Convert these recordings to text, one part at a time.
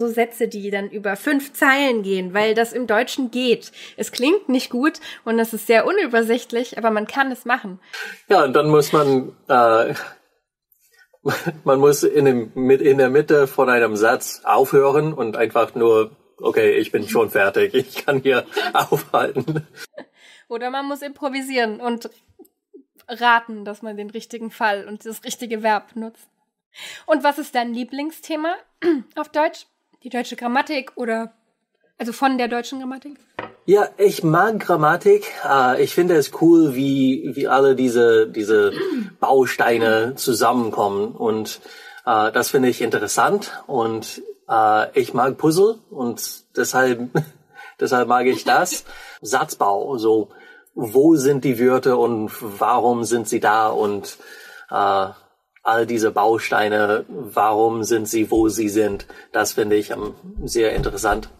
so Sätze, die dann über fünf Zeilen gehen, weil das im Deutschen geht. Es klingt nicht gut und es ist sehr unübersichtlich, aber man kann es machen. Ja, und dann muss man, äh, man muss in, dem, in der Mitte von einem Satz aufhören und einfach nur, okay, ich bin schon fertig, ich kann hier aufhalten. Oder man muss improvisieren und raten, dass man den richtigen Fall und das richtige Verb nutzt. Und was ist dein Lieblingsthema auf Deutsch? Die deutsche Grammatik oder also von der deutschen Grammatik? Ja, ich mag Grammatik. Äh, ich finde es cool, wie, wie alle diese, diese Bausteine zusammenkommen. Und äh, das finde ich interessant. Und äh, ich mag Puzzle und deshalb, deshalb mag ich das. Satzbau, so wo sind die Wörter und warum sind sie da und äh, all diese Bausteine, warum sind sie, wo sie sind, das finde ich um, sehr interessant.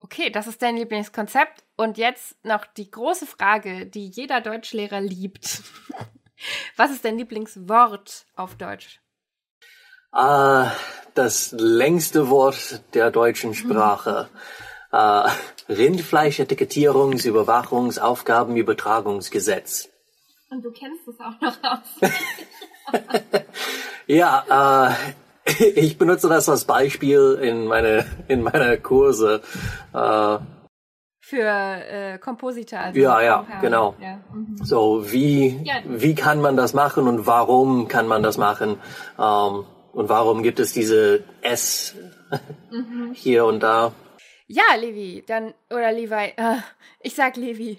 Okay, das ist dein Lieblingskonzept. Und jetzt noch die große Frage, die jeder Deutschlehrer liebt. Was ist dein Lieblingswort auf Deutsch? Uh, das längste Wort der deutschen Sprache. Uh, Rindfleisch-Etikettierungs-Überwachungsaufgabenübertragungsgesetz. Und du kennst es auch noch aus. ja, äh, ich benutze das als Beispiel in meine in meiner Kurse. Äh, für äh, Komposita. Also ja, ja, genau. Ja. Mhm. So wie ja. wie kann man das machen und warum kann man das machen ähm, und warum gibt es diese S mhm. hier und da? Ja, Levi, dann oder Levi. Äh, ich sag Levi.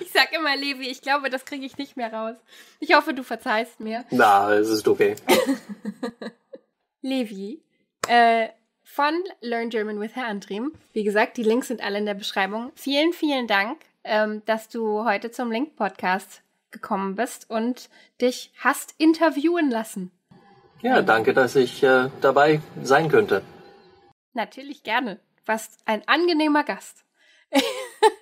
Ich sag immer Levi, ich glaube, das kriege ich nicht mehr raus. Ich hoffe, du verzeihst mir. Na, es ist okay. Levi, äh, von Learn German with Herr Andrim. Wie gesagt, die Links sind alle in der Beschreibung. Vielen, vielen Dank, ähm, dass du heute zum Link-Podcast gekommen bist und dich hast interviewen lassen. Ja, danke, dass ich äh, dabei sein könnte. Natürlich gerne. Was ein angenehmer Gast.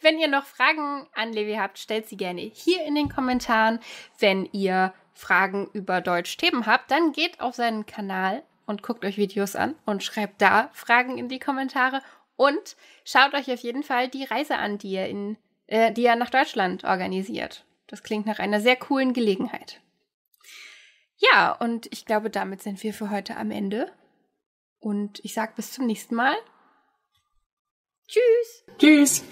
Wenn ihr noch Fragen an Levi habt, stellt sie gerne hier in den Kommentaren. Wenn ihr Fragen über Deutsch-Themen habt, dann geht auf seinen Kanal und guckt euch Videos an und schreibt da Fragen in die Kommentare. Und schaut euch auf jeden Fall die Reise an, die er, in, äh, die er nach Deutschland organisiert. Das klingt nach einer sehr coolen Gelegenheit. Ja, und ich glaube, damit sind wir für heute am Ende. Und ich sage bis zum nächsten Mal. Tschüss. Tschüss.